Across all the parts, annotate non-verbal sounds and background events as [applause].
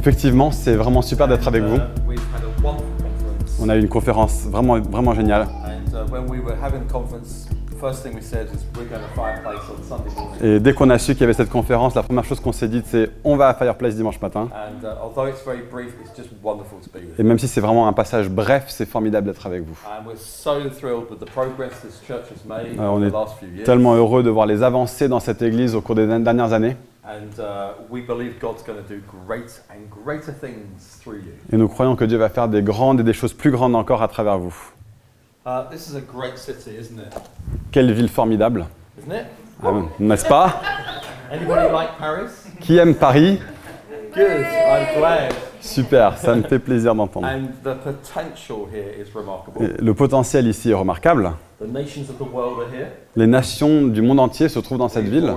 Effectivement, c'est vraiment super d'être avec vous. uh. On a eu une conférence vraiment, vraiment géniale. Uh. Et dès qu'on a su qu'il y avait cette conférence, la première chose qu'on s'est dit, c'est on va à Fireplace dimanche matin. Uh, Et you. même si c'est vraiment un passage bref, c'est formidable d'être avec vous. Ah, on est. Tellement heureux de voir les avancées dans cette église au cours des dernières années. And uh, we believe God's going to do great and greater things through you. Et nous croyons que Dieu va faire des grandes et des choses plus grandes encore à travers vous. Uh, this is a great city, isn't it? Quelle ville formidable, Isn't it? Ah, n'est-ce pas? Anybody like Paris? Qui aime Paris? Good. I'm glad. Super, ça me fait plaisir d'entendre. And the potential here is remarkable. Et Le potentiel ici est remarquable. The nations of the world are here. Les nations du monde entier se trouvent dans cette ville.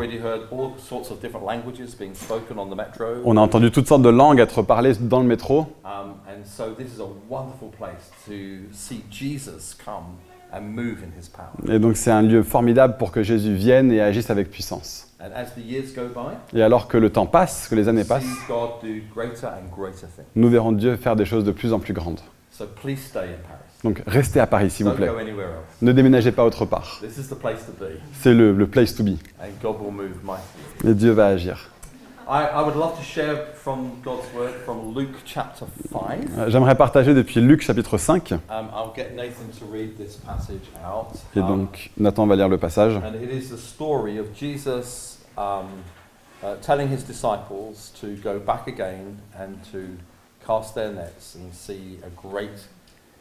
on a entendu toutes sortes de langues être parlées dans le métro. Um. Et donc c'est un lieu formidable pour que Jésus vienne et agisse avec puissance. And as the years go by, Et alors que le temps passe, que les années passent, see God do greater and greater things. nous verrons Dieu faire des choses de plus en plus grandes. So please stay in Paris. Donc restez à Paris, s'il vous Don't plaît. go anywhere else. Ne déménagez pas autre part. This is the place to be, C'est le, le place to be. and God will move mightily. Et Dieu va agir. I, I would love to share from God's word from Luke chapter 5. J'aimerais partager depuis Luc chapitre 5. Um, I'll get Nathan to read this passage out. Et donc Nathan va lire le passage. Um, uh, telling his disciples to go back again and to cast their nets and see a great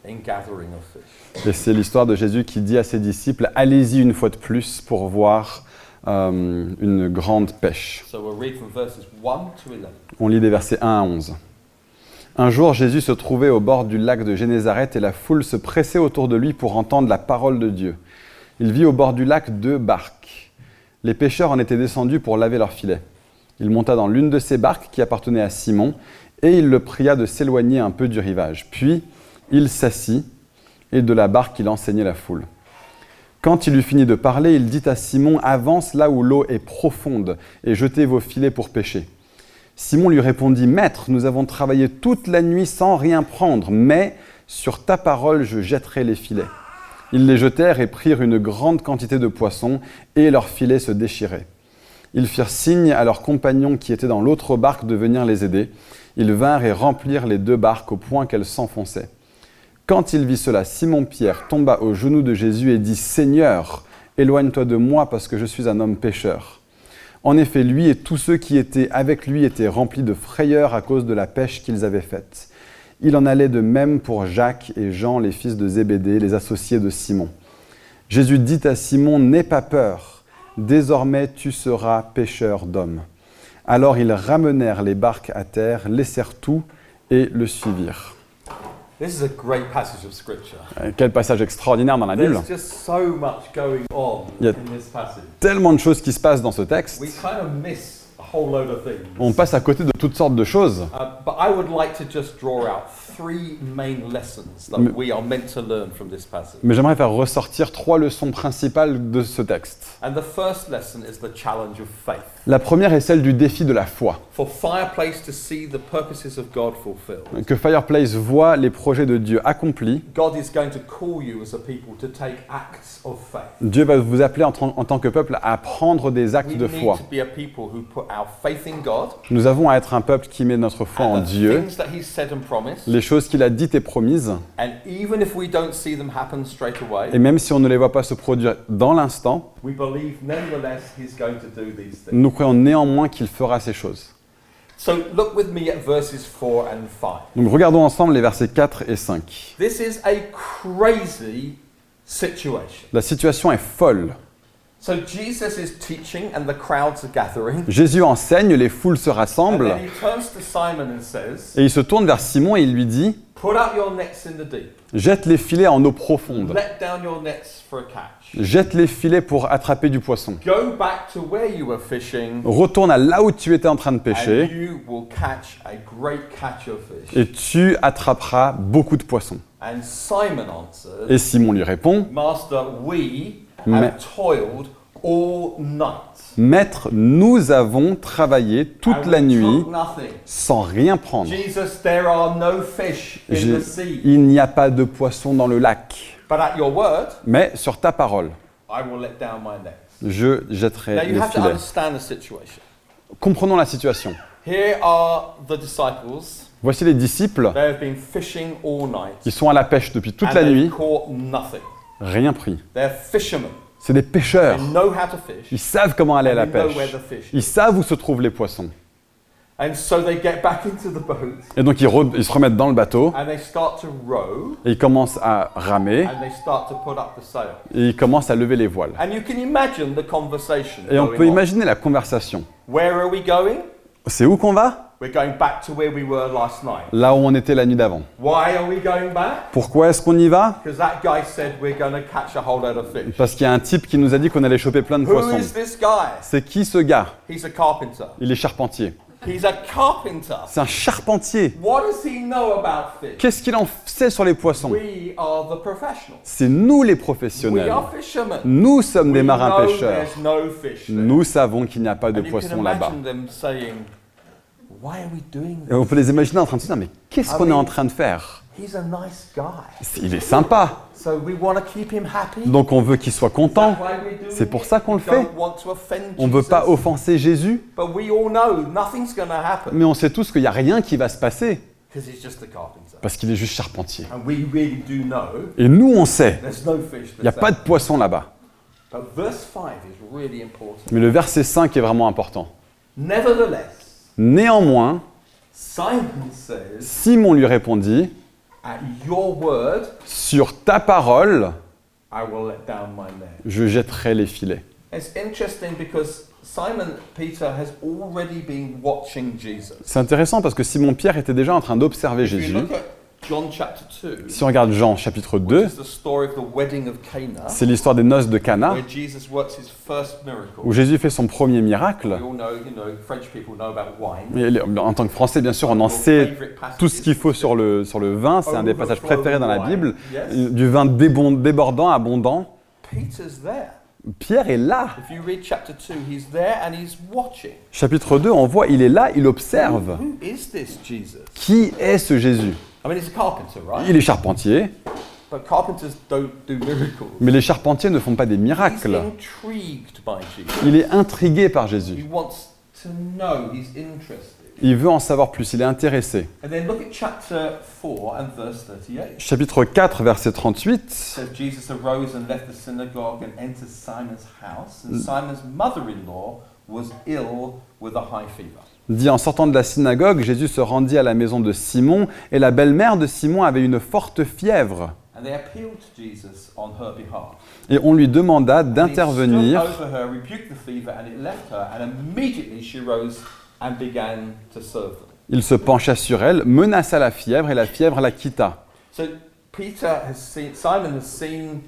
ingathering of fish. Et c'est l'histoire de Jésus qui dit à ses disciples, allez-y une fois de plus pour voir euh, une grande pêche. So we'll read from verses 1 to 11. On lit des versets 1 à 11. Un jour, Jésus se trouvait au bord du lac de Génézareth et la foule se pressait autour de lui pour entendre la parole de Dieu. Il vit au bord du lac deux barques. Les pêcheurs en étaient descendus pour laver leurs filets. Il monta dans l'une de ces barques qui appartenait à Simon et il le pria de s'éloigner un peu du rivage. Puis il s'assit et de la barque il enseignait la foule. Quand il eut fini de parler, il dit à Simon, Avance là où l'eau est profonde et jetez vos filets pour pêcher. Simon lui répondit, Maître, nous avons travaillé toute la nuit sans rien prendre, mais sur ta parole je jetterai les filets. Ils les jetèrent et prirent une grande quantité de poissons, et leurs filets se déchiraient. Ils firent signe à leurs compagnons qui étaient dans l'autre barque de venir les aider. Ils vinrent et remplirent les deux barques au point qu'elles s'enfonçaient. Quand il vit cela, Simon-Pierre tomba aux genoux de Jésus et dit, Seigneur, éloigne-toi de moi parce que je suis un homme pécheur. En effet, lui et tous ceux qui étaient avec lui étaient remplis de frayeur à cause de la pêche qu'ils avaient faite. Il en allait de même pour Jacques et Jean, les fils de Zébédée, les associés de Simon. Jésus dit à Simon, N'aie pas peur, désormais tu seras pêcheur d'hommes. Alors ils ramenèrent les barques à terre, laissèrent tout et le suivirent. This is a great passage of scripture. Euh, Quel passage extraordinaire dans la Bible. Just so much going on Yeah. in this passage. Tellement de choses qui se passent dans ce texte. We kind of miss On passe à côté de toutes sortes de choses. Mais- we are meant to learn from this passage. Mais j'aimerais faire ressortir trois leçons principales de ce texte. And the first lesson is the challenge of faith. La première est celle du défi de la foi. For Fireplace to see the purposes of God fulfilled, Que Fireplace voit les projets de Dieu accomplis. God is going to call you as a people to take acts of faith. Dieu va vous appeler en, tant- en tant que peuple à prendre des actes We de need foi. to be a people who put our faith in God Nous avons à être un peuple qui met notre foi en Dieu, things les choses qu'il a dites et promises, et même si on ne les voit pas se produire dans l'instant, we believe nevertheless He's going to do these things. nous croyons néanmoins qu'il fera ces choses. So look with me at verses 4 and 5. Donc regardons ensemble les versets 4 et 5. This is a crazy situation. La situation est folle. Jésus enseigne, les foules se rassemblent, then he turns to Simon and says, et il se tourne vers Simon et il lui dit, Put out your nets in the deep. jette les filets en eau profonde. Let down your nets for a catch. Jette les filets pour attraper du poisson. Go back to where you were fishing, Retourne à là où tu étais en train de pêcher you will catch a great catch of fish. et tu attraperas beaucoup de poissons. And Simon answered, Et Simon lui répond, Master, we have toiled all night. Maître, nous avons travaillé toute la nuit sans rien prendre. Jesus, there are no fish in J'ai- the sea. Il n'y a pas de poisson dans le lac. But at your word, Mais sur ta parole, I will let down my nets. je jetterai Now you les have to filets. understand the situation. Comprenons la situation. Here are the disciples. Voici les disciples They have been fishing all night. qui sont à la pêche depuis toute and la they've nuit, caught nothing. Rien pris. C'est des pêcheurs. Ils savent comment aller à la pêche. Ils savent où se trouvent les poissons. Et donc ils, re- ils se remettent dans le bateau et ils commencent à ramer et ils commencent à lever les voiles. Et on peut imaginer la conversation. Where are we going? C'est où qu'on va? We're going back to where we were last night. Là où on était la nuit d'avant. Why are we going back? Pourquoi est-ce qu'on y va? Because that guy said we're going to catch a whole load of fish. Parce qu'il y a un type qui nous a dit qu'on allait choper plein de Who poissons. is this guy? C'est qui ce gars? He's a carpenter. Il est charpentier. He's a carpenter. C'est un charpentier. What does he know about fish? Qu'est-ce qu'il en sait sur les poissons? We are the professionals. C'est nous les We professionnels. are fishermen. Nous sommes des We marins know pêcheurs. There's no fish there. Nous savons qu'il n'y a pas de And you can poissons là-bas. imagine them saying, Why are we doing Et on this? peut les imaginer en train de se dire, mais qu'est-ce qu'on est en train de faire? He's a nice guy. Il est sympa. So we want to keep him happy. Donc on veut qu'il soit content. C'est pour ça qu'on le fait. On ne veut pas offenser Jésus, But we all know nothing's going to happen mais on sait tous qu'il n'y a rien qui va se passer because he's just a carpenter. parce qu'il est juste charpentier. And we really do know Et nous, on sait, there's no fish. il n'y a pas de poisson là-bas. But verse 5 is really important. Mais le verset 5 est vraiment important. Nevertheless, Néanmoins, Simon Simon lui répondit, At your word, Sur ta parole, je jetterai les filets. It's interesting because Simon Peter has already been watching Jesus. C'est intéressant parce que Simon-Pierre était déjà en train d'observer Jésus. Look at John chapter 2, Si on regarde Jean chapitre which 2, is the story of the wedding of Cana, c'est l'histoire des noces de Cana, where Jesus works his first miracle. où Jésus fait son premier miracle. all know, you know, French people know about wine. Et les- en tant que Français, bien sûr, on en sait tout ce qu'il faut sur le, sur le vin. C'est un des passages préférés dans la Bible. Du vin débordant, abondant. Pierre est là. If you read chapter 2, he's there and he's watching. Chapitre 2, on voit, il est là, il observe. Qui est ce Jésus? I mean, he's a carpenter, right? Il est charpentier, But carpenters don't do miracles. mais les charpentiers ne font pas des He's miracles. intrigued by Jesus. Il est intrigué par He Jésus. wants to know. He's interested. Il veut en savoir plus, il est intéressé. And then look at chapter 4 and verse 38. Chapitre 4, verset 38. Dit en sortant de la synagogue, Jésus se rendit à la maison de Simon, et la belle-mère de Simon avait une forte fièvre. Et on lui demanda d'intervenir. Il se pencha sur elle, menaça la fièvre, et la fièvre la quitta. Seen, Simon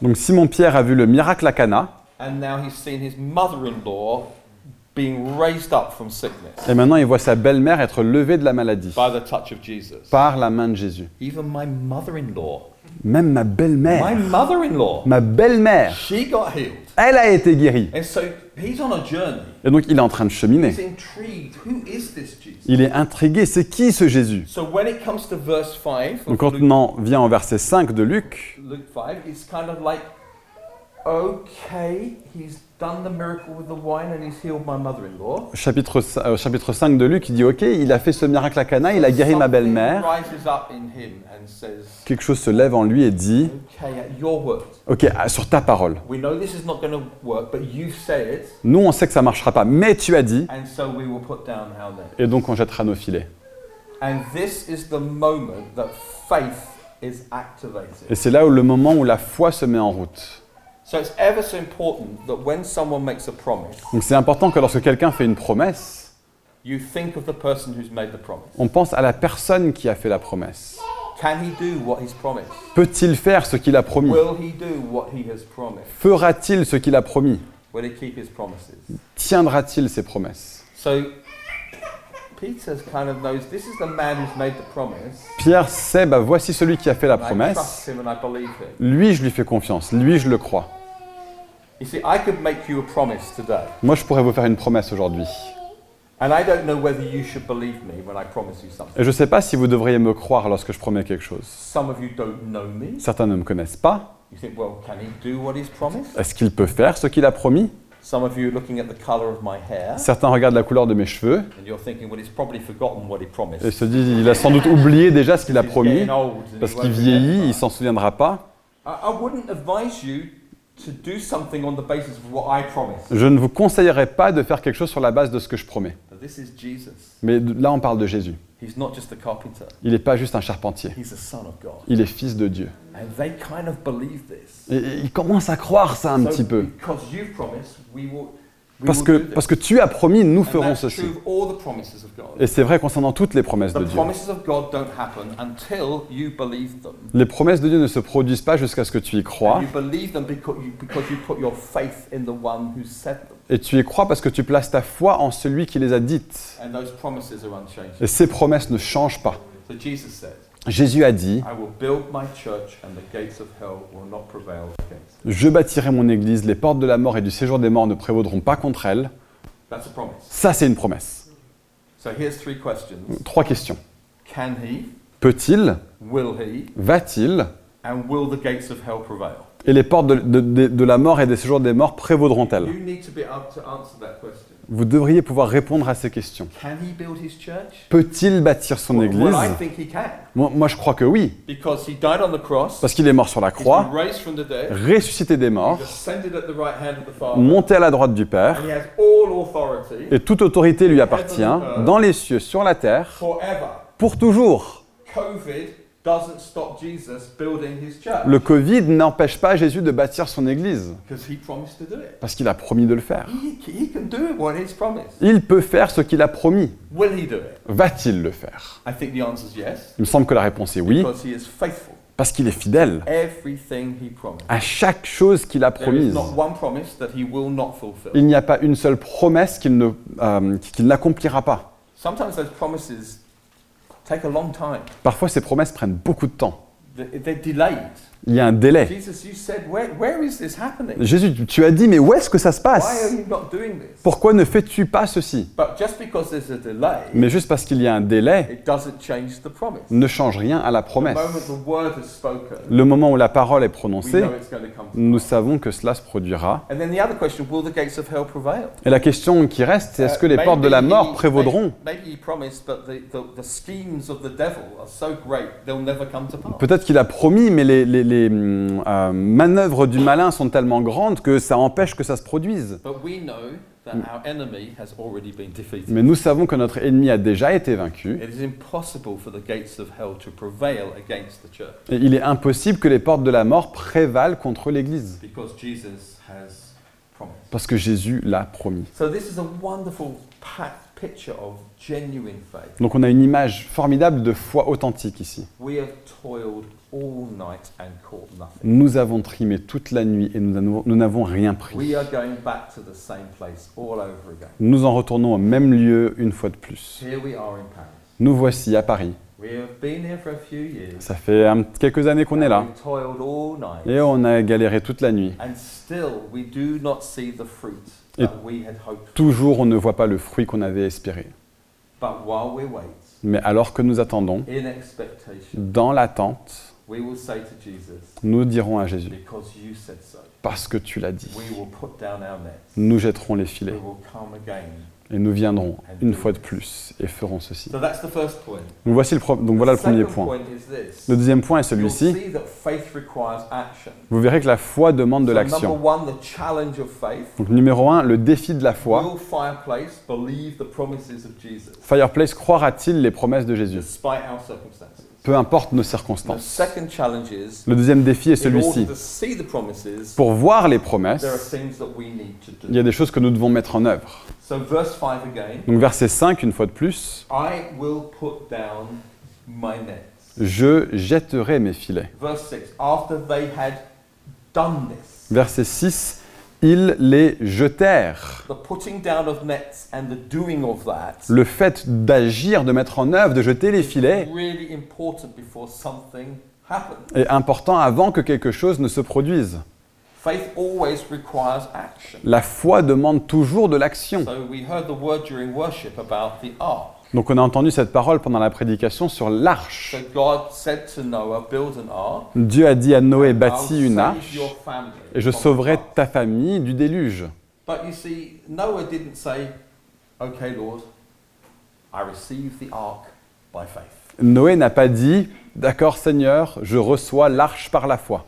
Donc Simon-Pierre a vu le miracle à Cana, and now he's seen his mother-in-law being raised up from sickness et maintenant il voit sa belle-mère être levée de la maladie by the touch of Jesus. par la main de Jésus. Even my mother-in-law, Même ma my belle-mère, mother-in-law, ma belle-mère, she got healed. elle a été guérie. And so he's on a journey. Et donc il est en train de cheminer. He's intrigued. Who is this Jesus? Il est intrigué, c'est qui ce Jésus? So when it comes to verse 5 Donc of quand Luke, on en vient au verset 5 de Luc, Luke 5, it's kind of like, okay, he's done the miracle with the wine and he's healed my mother-in-law. chapitre, euh, chapitre 5 de Luc, il dit Ok, il a fait ce miracle à Cana, il a guéri ma belle-mère. Quelque chose se lève en lui et dit. Ok, sur ta parole. Nous, on sait que ça marchera pas, mais tu as dit, et donc on jettera nos filets. And this is the moment that faith is activated. Et c'est là où le moment où la foi se met en route. So it's ever so important that when someone makes a promise, Donc c'est important que lorsque quelqu'un fait une promesse, you think of the person who's made the promise. on pense à la personne qui a fait la promesse. Can he do what he's promised? Peut-il faire ce qu'il a promis? Fera-t-il ce qu'il a promis? Will he keep his promises? Tiendra-t-il ses promesses? So Peter kind of knows this is the man who's made the promise. Pierre sait, bah, voici celui qui a fait la promesse. Lui, je lui fais confiance. Lui, je le crois. You see, I could make you a promise today, Moi, je pourrais vous faire une promesse aujourd'hui. and I don't know whether you should believe me when I promise you something. Et je ne sais pas si vous devriez me croire lorsque je promets quelque chose. Some of you don't know me. Certains ne me connaissent pas. You think, well, can he do what he's promised? Est-ce qu'il peut faire ce qu'il a promis? Some of you are looking at the color of my hair, Certains regardent la couleur de mes cheveux and you're thinking, well, he's probably forgotten what he promised. et se disent il a sans doute oublié déjà ce qu'il a promis parce qu'il vieillit, il s'en souviendra pas. I, I wouldn't advise you to do something on the basis of what I promised. Je ne vous conseillerais pas de faire quelque chose sur la base de ce que je promets. Mais là, on parle de Jésus. Il n'est pas juste un charpentier. Il est fils de Dieu. Et et il commence à croire ça un petit peu. Parce que, parce que tu as promis, nous ferons ceci. true of all the promises of God. Et c'est vrai concernant toutes les promesses de Dieu. promises of God don't happen until you believe them. Les promesses de Dieu ne se produisent pas jusqu'à ce que tu y crois. Et tu y crois parce que tu places ta foi en celui qui les a dites. And those promises are unchanging. Et ces promesses ne changent pas. Jésus a dit. Je bâtirai mon église, les portes de la mort et du séjour des morts ne prévaudront pas contre elle. Ça, c'est une promesse. So. Trois questions. Peut-il? Va-t-il? Et les portes de, de- de- de la mort et des séjours des morts prévaudront-elles? Vous devriez pouvoir répondre à ces questions. Can he build his church? Peut-il bâtir son Well, église? I think he can. moi, moi, je crois que oui. Because he died on the cross, Parce qu'il est mort sur la croix, dead, ressuscité des morts, right monté à la droite du Père, and he has all authority et toute autorité lui appartient, dans les cieux, sur la terre, forever. pour toujours. COVID doesn't stop Jesus building his church Le Covid n'empêche pas Jésus de bâtir son église, because he promised to do it. parce qu'il a promis de le faire. He, he can do what he's promised. Il peut faire ce qu'il a promis. Will he do it? Va-t-il le faire? I think the answer is yes, Il me semble que la réponse est oui, because he is faithful. parce qu'il est fidèle Everything he promised. à chaque chose qu'il a promise. Il n'y a pas une seule promesse qu'il euh, qu'il n'accomplira pas. Parfois, ces promesses prennent beaucoup de temps. Il y a un délai. Jesus, you said, where, where is this happening? Jésus, tu- as dit, mais où est-ce que ça se Why are passe you not doing this? Pourquoi ne fais-tu pas ceci? But just because there's a delay, Mais juste parce qu'il y a un délai it doesn't change the promise. ne change rien à la promesse. Le moment où la parole est prononcée, nous savons que cela se produira. Et la question qui reste, c'est est-ce que les Uh, portes de la mort prévaudront? Peut-être qu'il a promis, mais les, les- les, hum, euh, manœuvres du malin sont tellement grandes que ça empêche que ça se produise. But we know that our enemy has already been defeated. Mais nous savons que notre ennemi a déjà été vaincu. Et il est impossible que les portes de la mort prévalent contre l'Église. Parce que Jésus l'a promis. So this is a wonderful pa- picture of genuine faith. Donc on a une image formidable de foi authentique ici. We have toiled all night and caught nothing. Nous avons trimé toute la nuit et nous n'avons- rien pris. Nous en retournons au même lieu une fois de plus. Here we are in Paris. Nous voici à Paris. We have been here for a few years. Ça fait quelques années qu'on est là. Et on a galéré toute la nuit. Et-. Toujours on ne voit pas le fruit qu'on avait espéré. Mais alors que nous attendons, dans l'attente, nous dirons à Jésus, parce que tu l'as dit, nous jetterons les filets. Et nous viendrons une fois de plus et ferons ceci. So that's the first point. Donc, voici le donc voilà le premier point. Le deuxième point est celui-ci. Vous verrez que la foi demande de l'action. Donc numéro un, le défi de la foi. Fireplace croira-t-il les promesses de Jésus? Despite our circumstances? Peu importe nos circonstances. Le deuxième défi est celui-ci. Pour voir les there are promesses, things that we need to il y a do. des choses que nous devons mettre en œuvre. So verse 5 again. Donc verset 5, une fois de plus, je jetterai mes filets. Verse 6 After they had done this, Verset 6, ils les jetèrent. Le fait d'agir, de mettre en œuvre, de jeter les filets est important avant que quelque chose ne se produise. La foi demande toujours de l'action. Donc on a entendu cette parole pendant la prédication sur l'arche. Dieu a dit à Noé, bâtis une arche et je sauverai flood." ta famille du déluge. But you see, Noah didn't say, okay, Lord, I receive the ark by faith. Noé n'a pas dit, d'accord Seigneur, je reçois l'arche par la foi.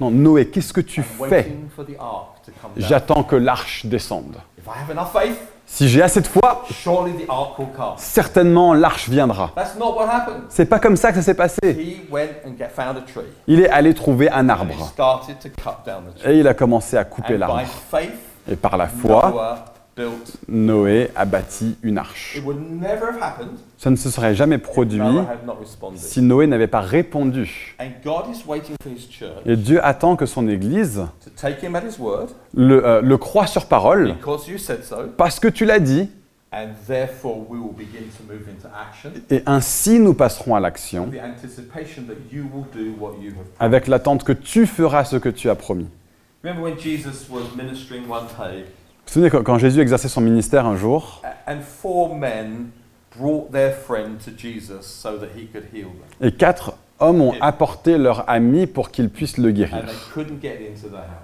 Non, Noé, qu'est-ce que tu fais? J'attends que l'arche descende. Si j'ai assez de foi, certainement l'arche viendra. C'est pas comme ça que ça s'est passé. Il est allé trouver un arbre et il a commencé à couper l'arbre. Et par la foi. Noé a bâti une arche. It would never have happened Ça ne se serait jamais produit si Noé n'avait pas répondu. And God is waiting for his church Et Dieu attend que son Église to take him at his word le, euh, le croit sur parole parce que tu l'as dit And therefore, we will begin to move into action et ainsi nous passerons à l'action avec l'attente que tu feras ce que tu as promis. Vous vous souvenez quand- Jésus exerçait son ministère un jour et quatre hommes ont apporté leur ami pour qu'il puisse le guérir.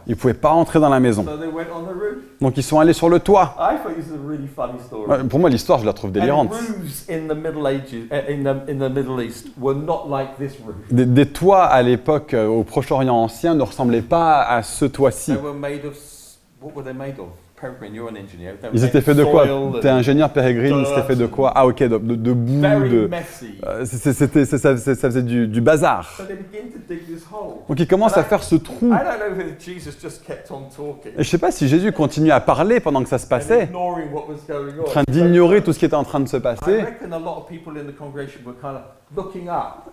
Ils ne pouvaient pas entrer dans la maison. Donc ils sont allés sur le toit. Pour moi, l'histoire, je la trouve délirante. roof. Des, des toits à l'époque euh, au Proche-Orient ancien ne ressemblaient pas à ce toit-ci. Ils étaient faits de quoi? T'es ingénieur pérégrine, c'était fait de quoi? Ah ok, de, de, de boue, de... Euh, C'était, ça, ça- faisait du, du bazar. Donc ils commencent à faire ce trou. Et je sais pas si Jésus continue à parler pendant que ça se passait, en train d'ignorer tout ce qui était en train de se passer.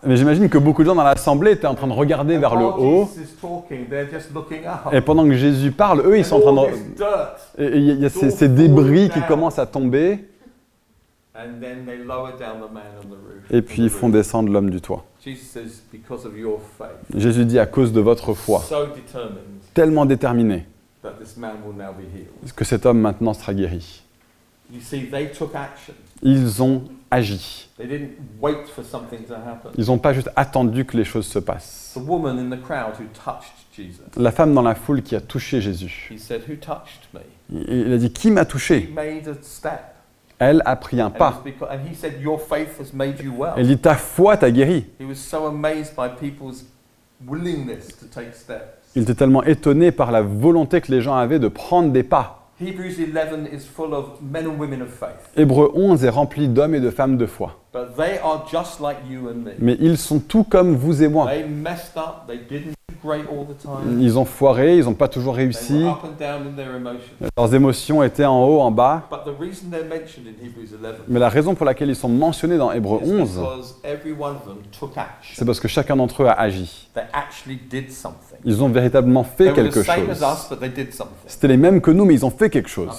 Mais j'imagine que beaucoup de gens dans l'assemblée étaient en train de regarder And vers le haut. Et pendant que Jésus parle, eux, ils sont en train de... Et il y a- ces, ces débris qui commencent à tomber, And then they lower down the man on the roof. et puis ils font descendre l'homme du toit. Jésus dit à cause de votre foi, tellement déterminé, that this man will now be healed. que cet homme maintenant sera guéri. Ils ont agi. They didn't wait for something to happen. Ils n'ont pas juste attendu que les choses se passent. The woman in the crowd who touched Jesus, La femme dans la foule qui a touché Jésus, he said, Who touched me? il a dit Qui m'a He touché. Elle a pris un pas. Elle dit Ta foi t'a guéri. He was so amazed by people's willingness to take steps. Il était tellement étonné par la volonté que les gens avaient de prendre des pas. Hebrews 11 is full of men and women of faith. Hébreu 11 est rempli d'hommes et de femmes de foi. But they are just like you and me. Mais ils sont tout comme vous et moi. They messed up. They didn't do great all the time. Ils ont foiré, ils n'ont pas toujours They réussi. were up and down in their emotions. Leurs émotions étaient en haut, en bas. But the reason they're mentioned in Hebrews 11 Mais la raison pour laquelle ils sont mentionnés dans Hébreu is 11, because every one of them took action. c'est parce que chacun d'entre eux a agi. They actually did something. Ils ont véritablement fait quelque chose. C'était les mêmes que nous, mais ils ont fait quelque chose.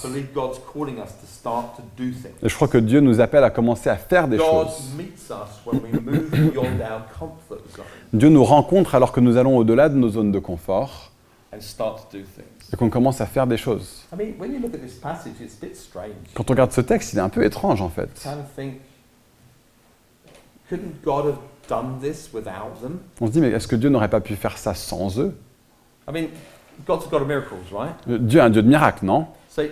Start to do things. Et je crois que Dieu nous appelle à commencer à faire des God choses. meets us when we move beyond our comfort zone Dieu nous rencontre alors que nous allons au-delà de nos zones de confort and start to do things. et qu'on commence à faire des choses. I mean, when you look at this passage, it's a bit strange. Quand on regarde ce texte, il est un peu étrange en fait. kind of think, couldn't God have done this without them? On se dit, mais est-ce que Dieu n'aurait pas pu faire ça sans eux? I mean, God's God of miracles, right? Dieu est un Dieu de miracles, non? So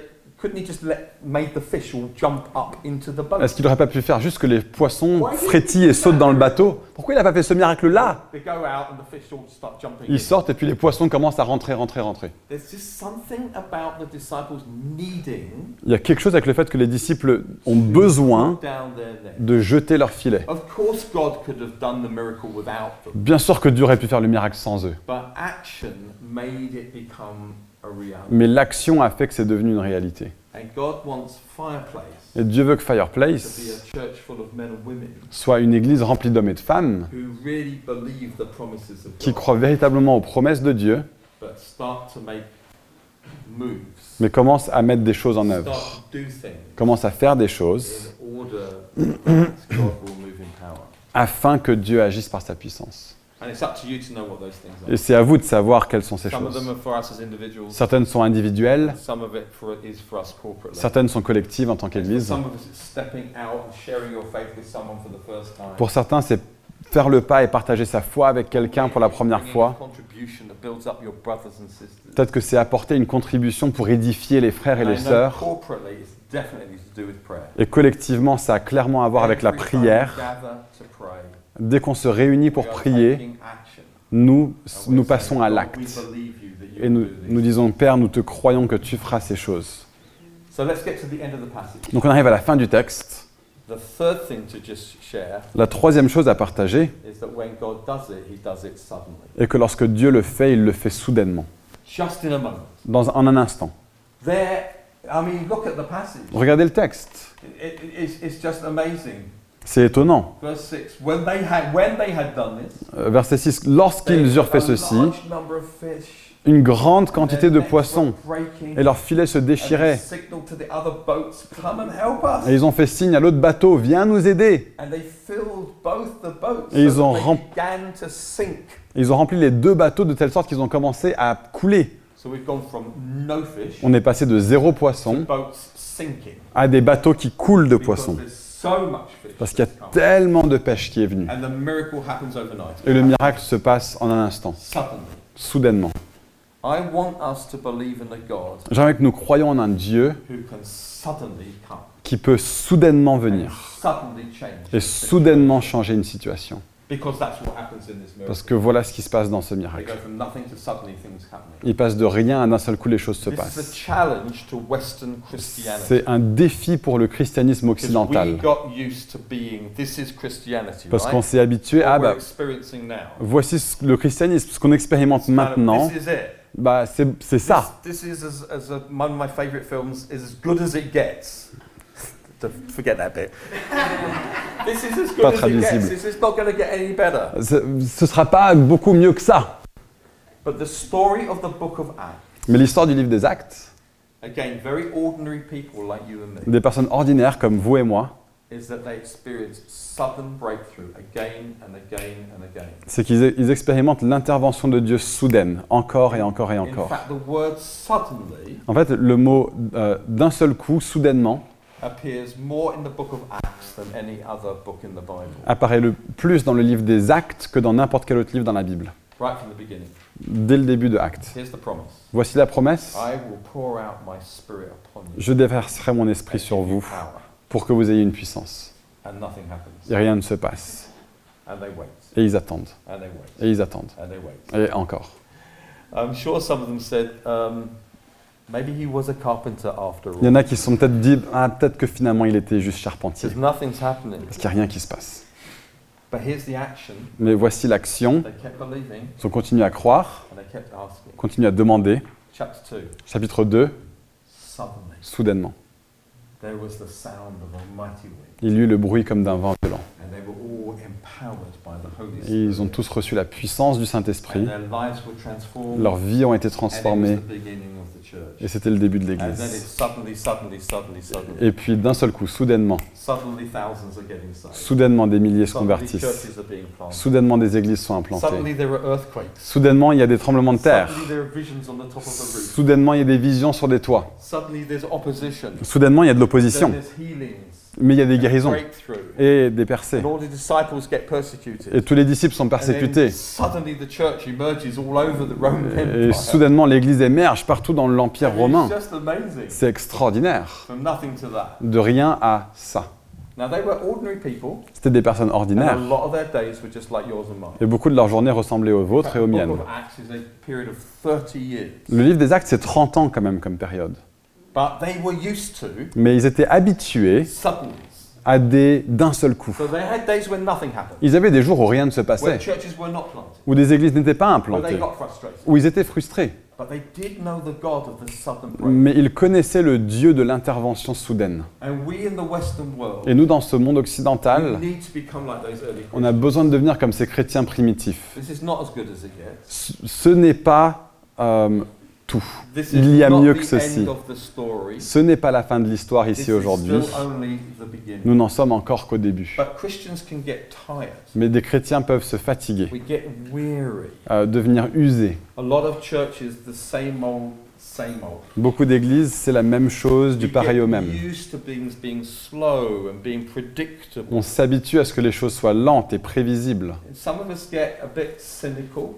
couldn't He just let made the fish all jump up into the boat? Est-ce qu'il n'aurait pas pu faire juste que les poissons frétillent et sautent dans le bateau? Pourquoi il n'a pas fait ce miracle-là They go out and the fish all start jumping. in. Ils sortent et puis les poissons commencent à rentrer, rentrer, rentrer. There's just something about the disciples needing Il y a quelque chose avec le fait que les disciples ont besoin de jeter leur filet. Of course, God could have done the miracle without them, Bien sûr que Dieu aurait pu faire le miracle sans eux. Mais l'action a fait que c'est devenu une réalité. Et Dieu veut que Fireplace soit une église remplie d'hommes et de femmes qui croient véritablement aux promesses de Dieu, but start to make moves, mais commencent à mettre des choses en œuvre, commencent à faire des choses afin que Dieu agisse par sa puissance. And it's up to you to know what those things are. Et c'est à vous de savoir quelles sont ces Some of them choses. are for us as individuals. Certaines sont individuelles, Some of it for, is for us corporately. certaines sont collectives en tant qu'Église. some of us, it's stepping out and sharing your faith with someone for the first time. Pour certains, c'est faire le pas et partager sa foi avec quelqu'un pour la première fois. Peut-être que c'est apporter une contribution pour édifier les frères et les sœurs. Et collectivement, ça a clairement à voir avec la prière. Dès qu'on se réunit pour prier, nous, nous passons à "God, l'acte. Et nous, do this." nous disons, Père, nous te croyons que tu feras ces choses. So let's get to the end of the passage. Donc on arrive à la fin du texte. The third thing to just share La troisième chose à partager is that when God does it, He does it suddenly, est que lorsque Dieu le fait, il le fait soudainement, just in a moment. dans, en un instant. Regardez le texte. C'est étonnant. Verse 6 When they had, when they had done this, Euh, Verset 6. they Lorsqu'ils eurent fait ceci, une grande and quantité de poissons et leurs filets se déchiraient. Et ils ont fait signe à l'autre bateau, viens nous aider. Et ils ont rem- ils ont rempli les deux bateaux de telle sorte qu'ils ont commencé à couler. On est passé de zéro poisson à des bateaux qui coulent de poissons. Parce qu'il y a tellement de pêche qui est venue. Et le miracle se passe en un instant, soudainement. J'aimerais que nous croyions en un Dieu qui peut soudainement venir et soudainement changer une situation. Because that's what happens in this Parce que voilà ce qui se passe dans ce They miracle. go from nothing to suddenly things happening. Il passe de rien à d'un seul coup les choses se passent. challenge to Western Christianity. C'est un défi pour le christianisme occidental. Parce qu'on s'est habitué à, we're bah, voici le christianisme, ce qu'on expérimente maintenant, bah, c'est ça. Forget that bit. [laughs] this is as good Pas as it traduisible. gets. This is not going to get any better. Ce ne sera pas beaucoup mieux que ça. But the story of the book of Acts, Mais l'histoire du livre des actes, again, very ordinary people like you and me, des personnes ordinaires comme vous et moi, is that they experience sudden breakthrough again and again and again. c'est qu'ils ils expérimentent l'intervention de Dieu soudaine, encore et encore et In encore. fact, the word suddenly En fait, le mot euh, d'un seul coup, soudainement, appears more in the book of Acts than any other book in the Bible, apparaît le plus dans le livre des actes que dans n'importe quel autre livre dans la Bible, right from the beginning. dès le début de Actes. Voici la promesse, I will pour out my spirit upon you. je déverserai mon esprit sur vous pour que vous ayez une puissance. and nothing happens. Et rien ne se passe. And they wait, Et ils attendent, and they wait, et ils attendent, et encore. Maybe he was a carpenter after Il y all. en a qui se sont peut-être dit, ah, peut-être que finalement il était juste charpentier, Because nothing's happening. parce qu'il n'y a rien qui se passe. But here's the action. Mais voici l'action, They kept believing ils ont continué à croire, and they kept asking. continuent à demander. Chapter 2. Chapitre 2, Suddenly, soudainement, there was the sound of a mighty wind, il y eut le bruit comme d'un vent violent. Et ils ont tous reçu la puissance du Saint-Esprit, leurs vies ont été transformées, et c'était le début de l'Église. Et puis d'un seul coup, soudainement, soudainement des milliers se convertissent. Soudainement des églises sont implantées. Soudainement il y a des tremblements de terre. Soudainement il y a des visions sur des toits. Soudainement il y a de l'opposition. Mais il y a des guérisons et des percées. Et tous les disciples sont persécutés. Et soudainement l'église émerge partout dans l'Empire romain. C'est extraordinaire. From nothing to that. De rien à ça. Now, they were ordinary people, C'était des personnes ordinaires. Et beaucoup de leurs journées ressemblaient aux vôtres et aux miennes. book of Acts is a period of 30 years. Le livre des Actes, c'est 30 ans quand même comme période. Mais ils étaient habitués à des d'un seul coup. So they had days when nothing happened, Ils avaient des jours où rien ne se passait, churches were not planted, où des églises n'étaient pas implantées, got frustrated. où ils étaient frustrés. But they did know the God of the sudden break. Mais ils connaissaient le Dieu de l'intervention soudaine. And we in the Western world Et nous, dans ce monde we occidental, need to become like those early on a Christians. besoin de devenir comme ces chrétiens primitifs. This is not as good as it gets. Ce ce n'est pas euh, tout. Il is y a mieux the que ceci. Ce n'est pas la fin de l'histoire ici aujourd'hui. Nous n'en sommes encore qu'au début. But Christians can get tired. Mais des chrétiens peuvent se fatiguer, We get weary. euh, devenir usés. Beaucoup d'églises, c'est la même chose, du pareil au même. On s'habitue à ce que les choses soient lentes et prévisibles.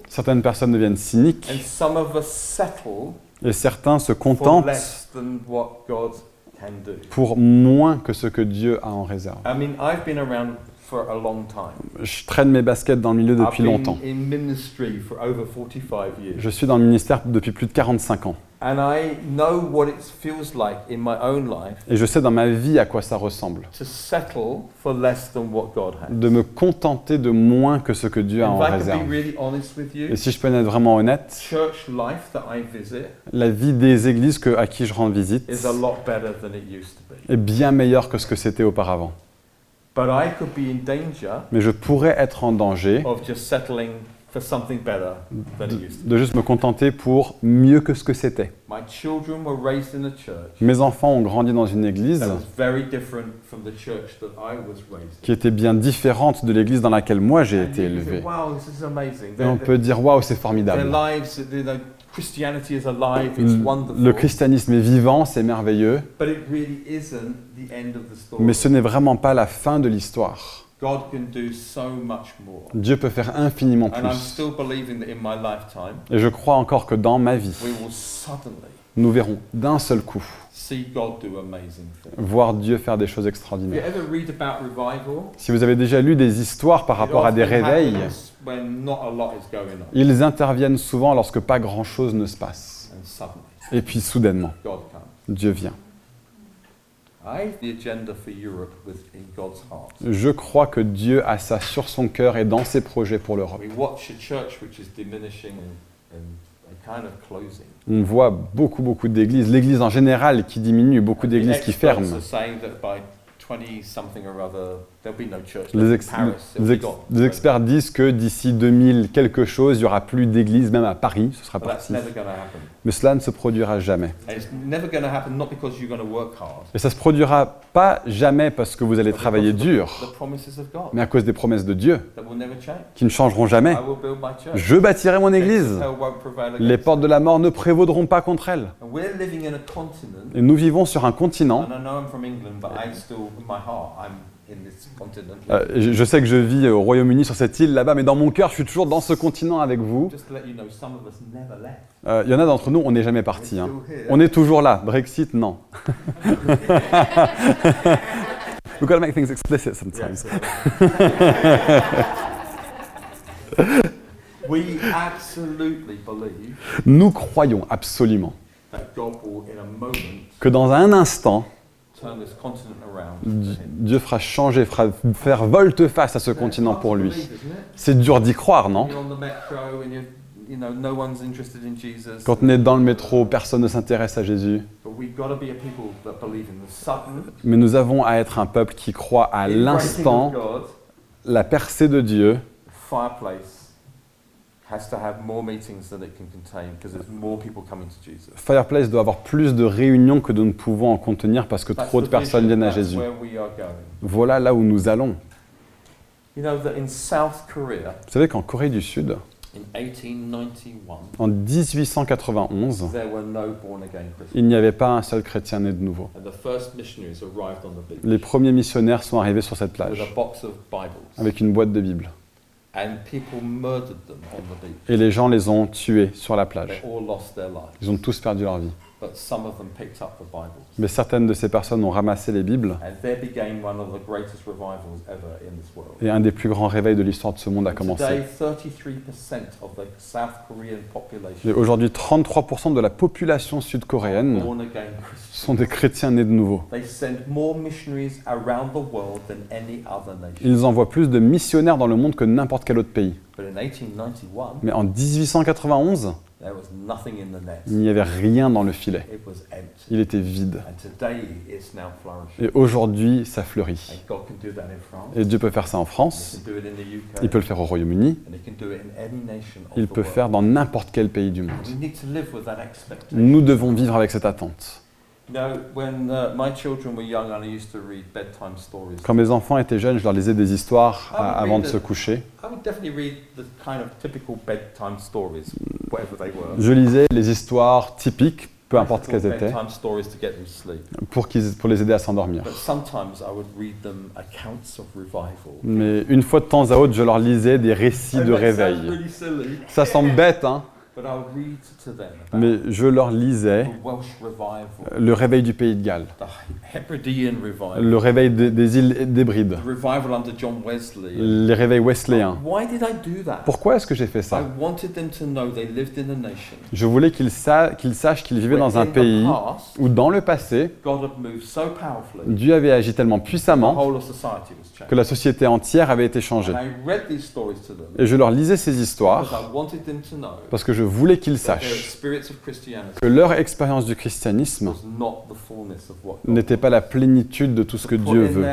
Certaines personnes deviennent cyniques and some of us settle et certains se contentent less than what God can do. pour moins que ce que Dieu a en réserve. I mean, I've been around for a long time. Je traîne mes baskets dans le milieu depuis longtemps. in ministry for over 45 years. Je suis dans le ministère depuis plus de 45 ans. And I know what it feels like in my own life Et je sais dans ma vie à quoi ça ressemble. to settle for less than what God has. De me contenter de moins que ce que Dieu a If en I could réserve. be really honest with you, Et si je peux être vraiment honnête, church life that I visit la vie des églises que- à qui je rends visite is a lot better than it used to be. est bien meilleure que ce que c'était auparavant. But I could be in danger Mais je pourrais être en danger of just settling for something better than it used to de juste me contenter pour mieux que ce que c'était. be. My children were raised in a church Mes enfants ont grandi dans une église that was very different from the church that I was raised in. qui était bien différente de l'église dans laquelle moi j'ai été you élevé. wow, this is amazing. Et Their, on peut dire waouh, c'est their formidable. lives, you know, Christianity is alive, it's Le christianisme est vivant, c'est merveilleux, But it really isn't the end of the story. mais ce n'est vraiment pas la fin de l'histoire. God can do so much more. Dieu peut faire infiniment And I'm plus. still believing that in my lifetime, Et je crois encore que dans ma vie, we will suddenly nous verrons d'un seul coup see God do amazing things. voir Dieu faire des choses extraordinaires. ever read about revival, Si vous avez déjà lu des histoires par rapport à des réveils, happens when not a lot is going on. ils interviennent souvent lorsque pas grand-chose ne se passe. Et puis soudainement, God comes. Dieu vient. I have the agenda for Europe within God's heart. Je crois que Dieu a ça sur son cœur et dans ses projets pour l'Europe. We watch a church which is diminishing and, and, and kind of closing. On voit beaucoup, beaucoup d'églises, l'église en général qui diminue, beaucoup d'églises qui ferment. Are saying that by 20 something or other, there'll be no church Les, ex- Paris. Ex- experts disent que d'ici 2000 quelque chose, il n'y aura plus d'églises, même à Paris, ce sera But parti. Mais cela ne se produira jamais. And it's never going to happen not because you're going to work hard, Et ça ne se produira pas jamais parce que vous allez but travailler dur, mais à cause des promesses de Dieu, that will never change. qui ne changeront jamais. I will build my church. Je bâtirai mon église. Les portes de la mort ne prévaudront pas contre elle. Et nous vivons sur un continent. Euh, je sais que je vis au Royaume-Uni sur cette île là-bas, mais dans mon cœur, je suis toujours dans ce continent avec vous. Left. Euh, Il y en a d'entre nous, on n'est jamais parti. hein. On est toujours là. Brexit, non. [laughs] We've got to make things explicit sometimes. Yes. [laughs] we absolutely believe Nous croyons absolument that God will, in a moment, que dans un instant, Dieu fera changer, fera faire volte-face à ce continent pour lui. C'est dur d'y croire, non? Quand on est dans le métro, personne ne s'intéresse à Jésus. Mais nous avons à être un peuple qui croit à l'instant la percée de Dieu. Fireplace has to have more meetings than it can contain because there's more people coming to Jesus. Fireplace doit avoir plus de réunions que nous ne pouvons en contenir parce que That's trop de personnes viennent à Jésus. Voilà là où nous allons. You know that in South Korea, Vous savez qu'en Corée du Sud, in 1891, en 1891, there were no born again Christians. il n'y avait pas un seul chrétien né de nouveau. And the first missionaries arrived on the beach Les premiers missionnaires sont arrivés sur cette with plage a box of Bibles. avec une boîte de Bible. Et les gens les ont tués sur la plage. Ils ont tous perdu leur vie. But some of them picked up the Bibles. Mais certaines de ces personnes ont ramassé les Bibles And there began one of the greatest revivals ever in this world. et un des plus grands réveils de l'histoire de ce monde a commencé. Today, 33% of the South Korean Et aujourd'hui, 33% de la population sud-coréenne sont des chrétiens nés de nouveau. They send more missionaries around the world than any other nation. Ils envoient plus de missionnaires dans le monde que n'importe quel autre pays. But in 1891, Mais en 1891, There was nothing in the net. Il n'y avait rien dans le filet. It was empty. Il était vide. Et aujourd'hui, ça fleurit. Et Dieu peut faire ça en France, il peut le faire au Royaume-Uni, il peut world. faire dans n'importe quel pays du monde. Nous devons vivre avec cette attente. You know, when my children were young, I used to read bedtime stories. Quand mes enfants étaient jeunes, je leur lisais des histoires à- avant de se coucher. I would definitely read the kind of typical bedtime stories, whatever they were. Je lisais les histoires typiques, peu importe qu'elles étaient, pour, qu'ils- pour les aider à s'endormir. But sometimes I would read them accounts of revival. Mais une fois de temps à autre, je leur lisais des récits de réveil. Ça semble bête, hein mais je leur lisais le réveil du pays de Galles, le réveil des, des îles d'Hébrides, les réveils that? Pourquoi est-ce que j'ai fait ça? Je voulais qu'ils sa- qu'ils sachent qu'ils vivaient dans un pays où, dans le passé, Dieu avait agi tellement puissamment que la société entière avait été changée. Et je leur lisais ces histoires parce que je voulais qu'ils sachent que leur expérience du christianisme n'était pas la plénitude de tout ce que Dieu veut,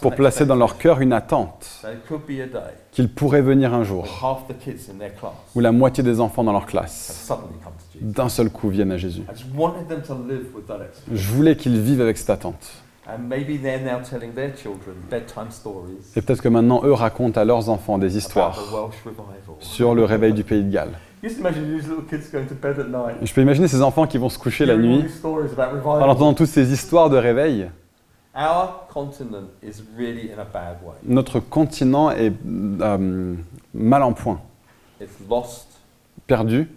pour placer dans leur cœur une attente qu'il pourrait venir un jour où la moitié des enfants dans leur classe, d'un seul coup, viennent à Jésus. Je voulais qu'ils vivent avec cette attente. Et peut-être que maintenant, eux racontent à leurs enfants des histoires sur le réveil du pays de Galles. Just imagine these little kids going to bed at night. Je peux imaginer ces enfants qui vont se coucher la nuit en entendant toutes ces histoires de réveil. Our continent is really in a bad way. Notre continent est euh, mal en point, It's lost, perdu.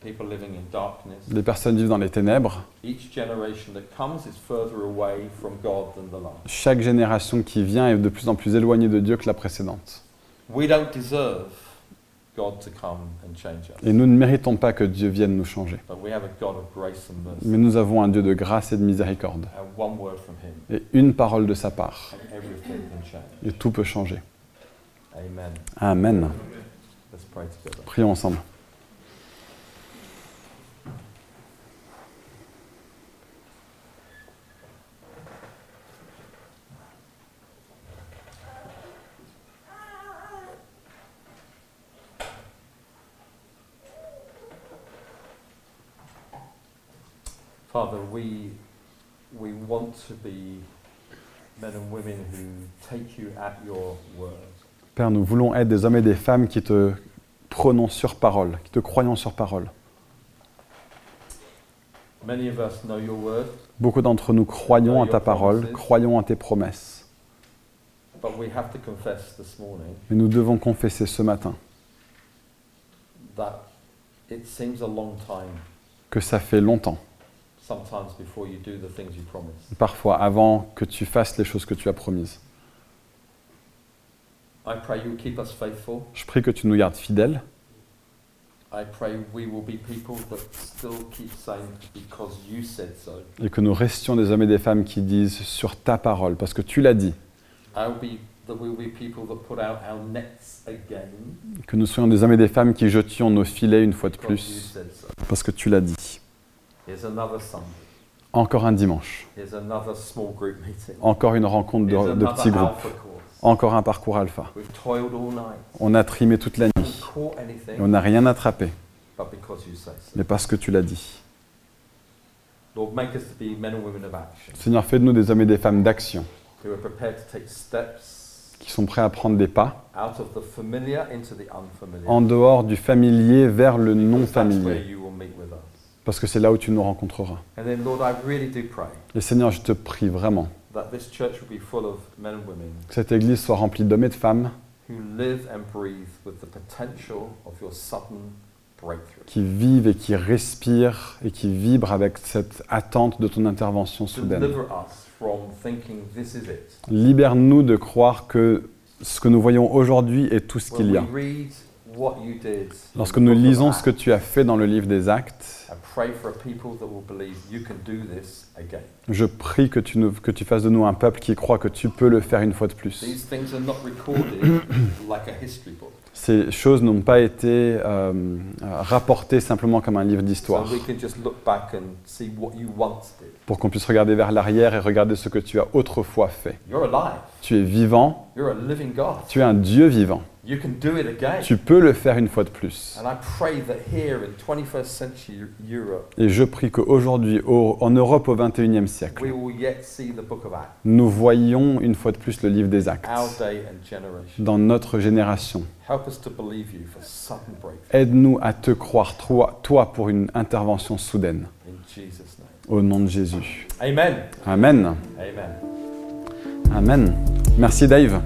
people living in darkness. Les personnes vivent dans les ténèbres. Each generation that comes is further away from God than the last. Chaque génération qui vient est de plus en plus éloignée de Dieu que la précédente. We don't deserve Et nous ne méritons pas que Dieu vienne nous changer. Mais nous avons un Dieu de grâce et de miséricorde. Et une parole de sa part. Et tout peut changer. Amen. Prions ensemble. Father, we, we want to be men and women who take you at your word. Père, nous voulons être des hommes et des femmes qui te prenons sur parole, qui te croyons sur parole. Many of us know your word, Beaucoup d'entre nous croyons en ta parole, croyons en tes promesses. but we have to confess this morning Mais nous devons confesser ce matin that it seems a long time que ça fait longtemps, parfois avant que tu fasses les choses que tu as promises. I pray you keep us faithful. Je prie que tu nous gardes fidèles I pray we will be people that still keep saying because you said so. et que nous restions des hommes et des femmes qui disent sur ta parole, parce que tu l'as dit, I'll be that we'll be people that put out our nets again que nous soyons des hommes et des femmes qui jetions nos filets une fois de plus, parce que tu l'as dit. Encore un dimanche, encore une rencontre de, petits groupes, encore un parcours alpha. On a trimé toute la nuit, et on n'a rien attrapé, mais parce que tu l'as dit. Seigneur, fais de nous des hommes et des femmes d'action, qui sont prêts à prendre des pas en dehors du familier vers le non familier, parce que c'est là où tu nous rencontreras. And then, Lord, I really do pray Et Seigneur, je te prie vraiment that this church will be full of men and women que cette église soit remplie d'hommes et de femmes who live and breathe with the potential of your sudden breakthrough. qui vivent et qui respirent et qui vibrent avec cette attente de ton intervention soudaine. Deliver us from thinking this is it. Libère-nous de croire que ce que nous voyons aujourd'hui est tout ce When qu'il y we a. read Lorsque nous lisons ce que tu as fait dans le livre des actes, je prie que tu, nous- que tu fasses de nous un peuple qui croit que tu peux le faire une fois de plus. [coughs] Ces choses n'ont pas été euh, rapportées simplement comme un livre d'histoire, pour qu'on puisse regarder vers l'arrière et regarder ce que tu as autrefois fait. Tu es vivant, tu es un Dieu vivant. You can do it again. Tu peux le faire une fois de plus. And I pray that here in 21st century Europe, Et je prie qu'aujourd'hui, au- en Europe au XXIe we siècle, will yet see the book of Acts, nous voyons une fois de plus le livre des actes our day and generation. dans notre génération. Help us to believe you for sudden breakthrough. Aide-nous à te croire, toi, toi, pour une intervention soudaine. In Jesus' name. Au nom de Jésus. Amen. Amen. Amen. Amen. Merci Dave.